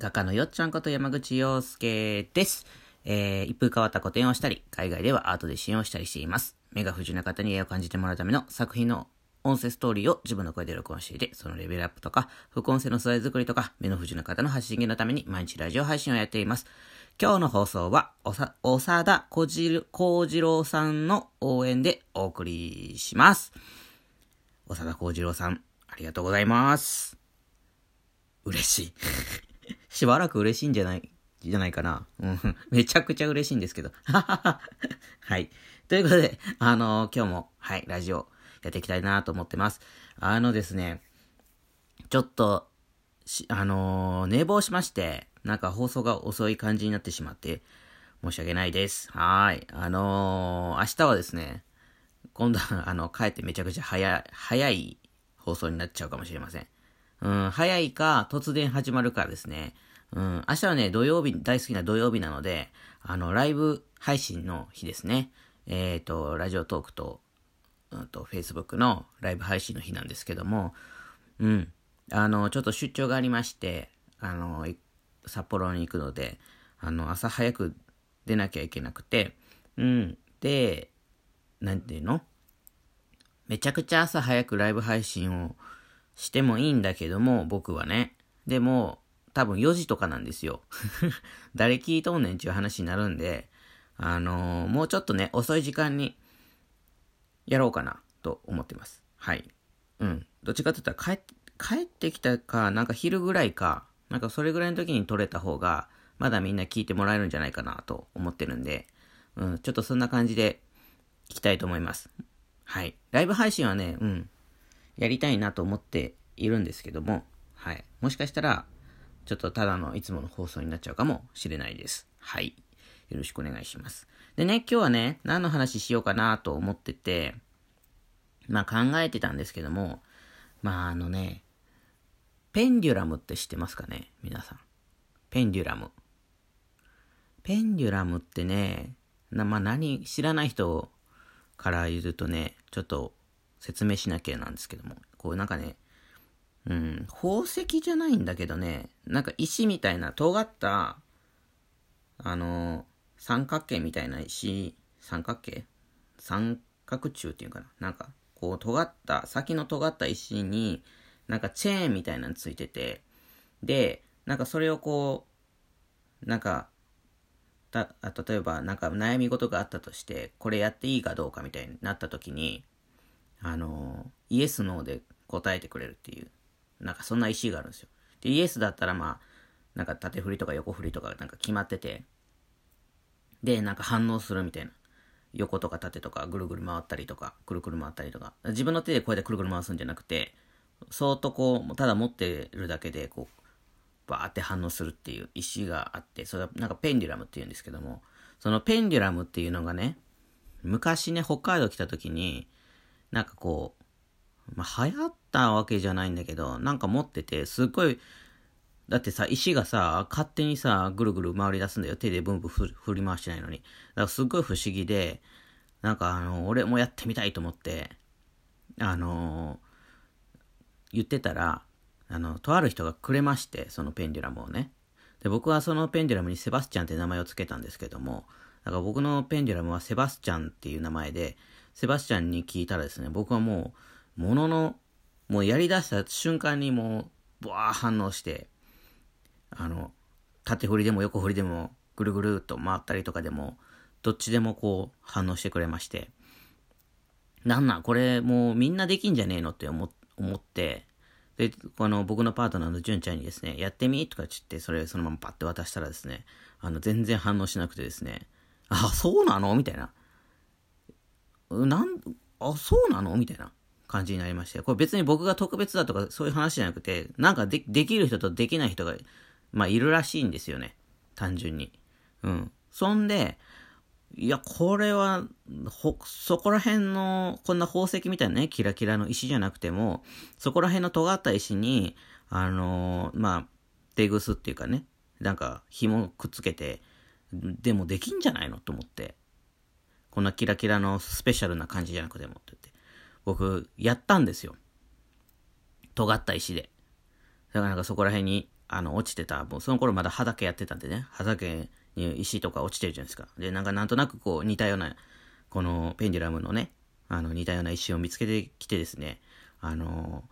画家のよっちゃんこと山口洋介です。えー、一風変わった個展をしたり、海外ではアートで支援をしたりしています。目が不自由な方に絵を感じてもらうための作品の音声ストーリーを自分の声で録音していて、そのレベルアップとか、副音声の素材作りとか、目の不自由な方の発信源のために毎日ラジオ配信をやっています。今日の放送は、おさ、長田小次郎さんの応援でお送りします。長田幸次郎さん、ありがとうございます。嬉しい。しばらく嬉しいんじゃない、じゃないかな。うん。めちゃくちゃ嬉しいんですけど。はい。ということで、あのー今日も、はい、ラジオやっていきたいなと思ってます。あのですね、ちょっと、しあのー寝坊しまして、なんか放送が遅い感じになってしまって、申し訳ないです。はい。あのー明日はですね、今度は、あの、帰ってめちゃくちゃ早い、早い放送になっちゃうかもしれません。うん、早いか、突然始まるかですね。うん、明日はね、土曜日、大好きな土曜日なので、あの、ライブ配信の日ですね。えっ、と、ラジオトークと、うんと、Facebook のライブ配信の日なんですけども、うん、あの、ちょっと出張がありまして、あの、札幌に行くので、あの、朝早く出なきゃいけなくて、うん、で、なんていうの？めちゃくちゃ朝早くライブ配信をしてもいいんだけども、僕はね。でも、多分4時とかなんですよ。誰聞いとんねんっていう話になるんで、あのーもうちょっとね、遅い時間にやろうかなと思ってます。はい。うん。どっちかって言ったら帰帰ってきたか、なんか昼ぐらいか、なんかそれぐらいの時に撮れた方が、まだみんな聞いてもらえるんじゃないかなと思ってるんで、うん、ちょっとそんな感じでいきたいと思います。はい。ライブ配信はね、うん、やりたいなと思っているんですけども、はい。もしかしたら、ちょっとただのいつもの放送になっちゃうかもしれないです。はい。よろしくお願いします。でね、今日はね、何の話しようかなと思ってて、まあ考えてたんですけども、まああのね、ペンデュラムって知ってますかね？皆さん。ペンデュラム。ペンデュラムってね、なまあ何、知らない人から言うとね、ちょっと説明しなきゃなんですけども、こうなんかね、うん、宝石じゃないんだけどね、なんか石みたいな尖った、あの、三角形みたいな石、三角形？三角柱っていうかな？なんか、こう尖った、先の尖った石に、なんかチェーンみたいなのついてて、で、なんかそれをこう、なんか、た例えばなんか悩み事があったとして、これやっていいかどうかみたいになった時に、あの、イエス、ノーで答えてくれるっていう、なんかそんな石があるんですよ。で、イエスだったらまあ、なんか縦振りとか横振りとかなんか決まってて、で、なんか反応するみたいな。横とか縦とかぐるぐる回ったりとか、くるくる回ったりとか。自分の手でこうやってくるくる回すんじゃなくて、そーっとこう、ただ持ってるだけで、こう、バーって反応するっていう石があって、それはなんかペンデュラムって言うんですけども、そのペンデュラムっていうのがね、昔ね、北海道来た時に、なんかこう、まあ、流行ったわけじゃないんだけど、なんか持ってて、すっごい、だってさ、石がさ、勝手にさ、ぐるぐる回り出すんだよ。手でブンブン振り回してないのに。だからすっごい不思議で、なんかあの、俺もやってみたいと思って、あの言ってたら、あの、とある人がくれまして、そのペンデュラムをね。で、僕はそのペンデュラムにセバスチャンって名前を付けたんですけども、だから僕のペンデュラムはセバスチャンっていう名前で、セバスチャンに聞いたらですね、僕はもう、ものの、もうやり出した瞬間にもう、ブワー反応して、あの、縦振りでも横振りでも、ぐるぐるっと回ったりとかでも、どっちでもこう反応してくれまして、なんなん、これもうみんなできんじゃねえのって思思って、で、この僕のパートナーの純ちゃんにですね、やってみとか言って、それそのままパッて渡したらですね、あの、全然反応しなくてですね、あ、そうなの？みたいな。なん、あ、そうなの？みたいな感じになりまして。これ別に僕が特別だとかそういう話じゃなくて、なんかできる人とできない人が、まあいるらしいんですよね。単純に。うん。そんで、いや、これは、ほ、そこら辺の、こんな宝石みたいなね、キラキラの石じゃなくても、そこら辺の尖った石に、あのーまあ、テグスっていうかね、なんか紐くっつけて、でもできんじゃないの？と思って。こんなキラキラのスペシャルな感じじゃなくてもって言って。僕、やったんですよ。尖った石で。だからなんかそこら辺にあの、落ちてた、もうその頃まだ畑やってたんでね、畑に石とか落ちてるじゃないですか。で、なんかなんとなくこう似たような、このペンデュラムのね、あの似たような石を見つけてきてですね、あの、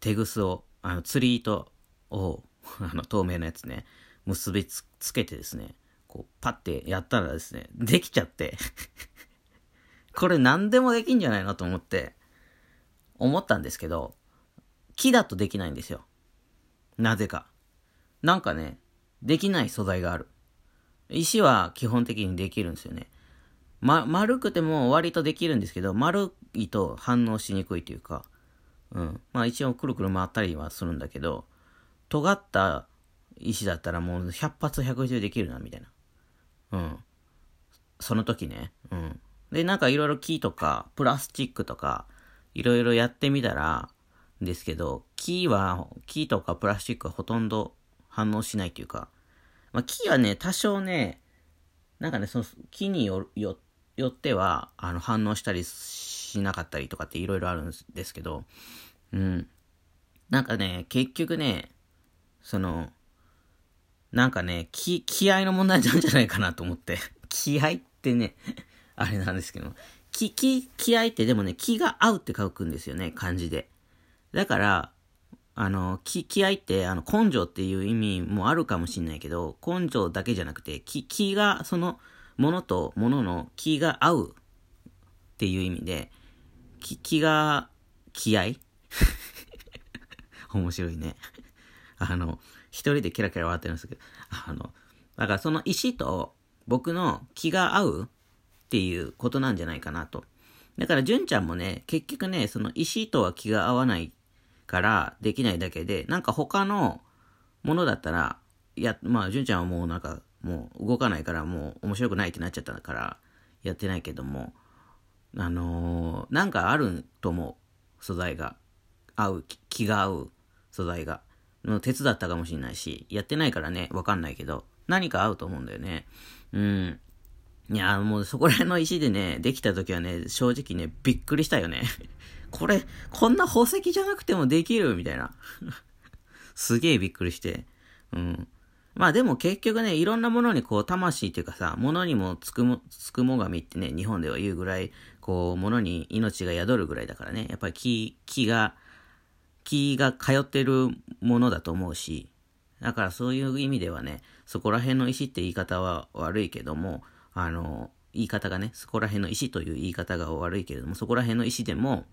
手ぐすを、あの、釣り糸を、あの、透明なやつね、結びつけてですね、こう、パッてやったらですね、できちゃって これ何でもできんじゃないのと思って、思ったんですけど、木だとできないんですよ。なぜか。なんかね、できない素材がある。石は基本的にできるんですよね。ま、丸くても割とできるんですけど、丸いと反応しにくいというか、うん。まあ一応くるくる回ったりはするんだけど、尖った石だったらもう100発100できるな、みたいな。うん。その時ね。うん。で、なんかいろいろ木とか、プラスチックとか、いろいろやってみたら、ですけど、木は、木とかプラスチックはほとんど反応しないというか、まあ、木はね、多少ね、なんかね、その木によよよっては、あの、反応したりしなかったりとかっていろいろあるんですけど、うん。なんかね、結局ね、その、なんかね、気、気合の問題なんじゃないかなと思って。気合ってね、あれなんですけど、気、気、気合ってでもね、気が合うって書くんですよね、漢字で。だから、あの、気、気合って、あの、根性っていう意味もあるかもしんないけど、根性だけじゃなくて、気、気が、その、ものとものの気が合うっていう意味で、気、気が、気合 面白いね。あの、一人でキラキラ笑ってるんですけど、あの、だからその石と僕の気が合うっていうことなんじゃないかなと。だから、純ちゃんもね、結局ね、その石とは気が合わないからできないだけで、なんか他のものだったら、いや、まあ、純ちゃんはもうなんか、もう動かないからもう面白くないってなっちゃったから、やってないけども、あのー、なんかあると思う。素材が。合う、気が合う素材が。の手伝ったかもしれないし、やってないからね、わかんないけど、何か合うと思うんだよね。うん。いや、もうそこら辺の石でね、できた時はね、正直ね、びっくりしたよね。これ、こんな宝石じゃなくてもできる？みたいな。すげえびっくりして。うん。まあでも結局ね、いろんなものにこう、魂っていうかさ、物にもつくも、つくもがみってね、日本では言うぐらい、こう、物に命が宿るぐらいだからね、やっぱり気、気が、気が通ってるものだと思うし、だからそういう意味ではね、そこら辺の石って言い方は悪いけども、あの、言い方がね、そこら辺の石という言い方が悪いけれども、そこら辺の石でも、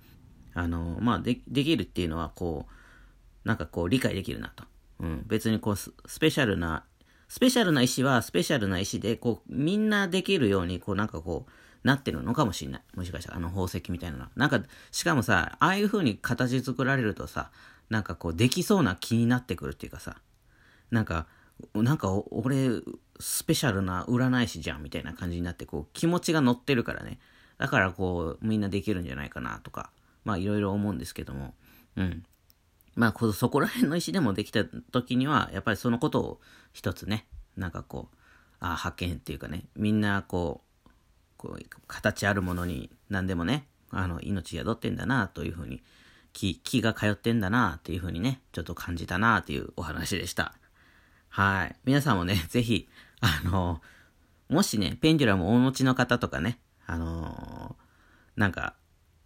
あの、まあ、で、できるっていうのは、こう、なんかこう、理解できるなと。うん。別にこうス、ペシャルな、スペシャルな石は、スペシャルな石で、こう、みんなできるように、こう、なんかこう、なってるのかもしれない。もしかしたら、あの宝石みたいなの。なんか、しかもさ、ああいう風に形作られるとさ、なんかこう、できそうな気になってくるっていうかさ、なんか、なんか俺、スペシャルな占い師じゃんみたいな感じになって、こう、気持ちが乗ってるからね。だからこう、みんなできるんじゃないかなとか、まあいろいろ思うんですけども、うん。まあ、そこら辺の石でもできた時には、やっぱりそのことを一つね、なんかこう、あ発見っていうかね、みんなこう、こう、形あるものに何でもね、あの、命宿ってんだなというふうに、気、気が通ってんだなっていうふうにね、ちょっと感じたなっていうお話でした。はい。皆さんもね、ぜひ、あの、もしね、ペンデュラムをお持ちの方とかね、あのなんか、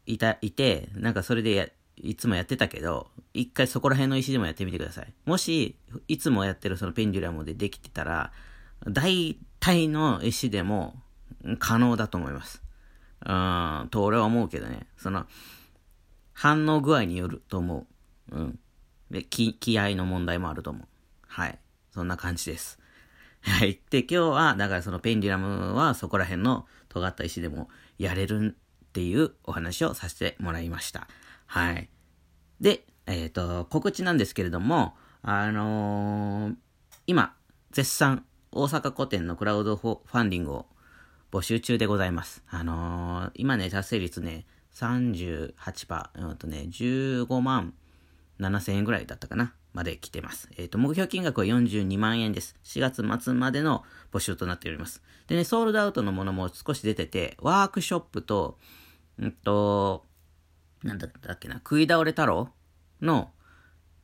いた、いて、なんかそれでや、いつもやってたけど、一回そこら辺の石でもやってみてください。もし、いつもやってるそのペンデュラムでできてたら、大体の石でも可能だと思います。うん、と俺は思うけどね。その、反応具合によると思う。うん。で、気、気合の問題もあると思う。はい。そんな感じです。はい。で、今日は、だからそのペンデュラムはそこら辺の尖った石でもやれるっていうお話をさせてもらいました。はい。で、えっ、ー、と、告知なんですけれども、あのー、今、絶賛大阪古典のクラウドファンディングを募集中でございます。あのー、今ね、達成率ね、38%、うんとね、15万7000円ぐらいだったかな。まで来てます。えっ、ー、と、目標金額は42万円です。4月末までの募集となっております。でね、ソールドアウトのものも少し出てて、ワークショップと、んと、なんだったっけな、食い倒れ太郎の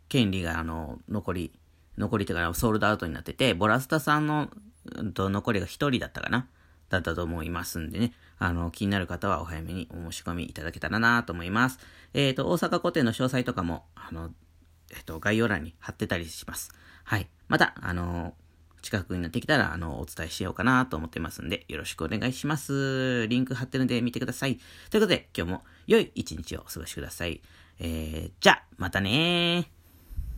権利が、あの、残り残り手かソールドアウトになってて、ボラスタさんの、うんと、残りが1人だったかなだったと思いますんでね。あの、気になる方はお早めにお申し込みいただけたらなと思います。えっ、ー、と、大阪古典の詳細とかも、あの、えっ、と、概要欄に貼ってたりします。はい。また、あの近くになってきたら、あの、お伝えしようかなと思ってますんで、よろしくお願いします。リンク貼ってるんで見てください。ということで、今日も良い一日をお過ごしください。えー、じゃあ、またねー。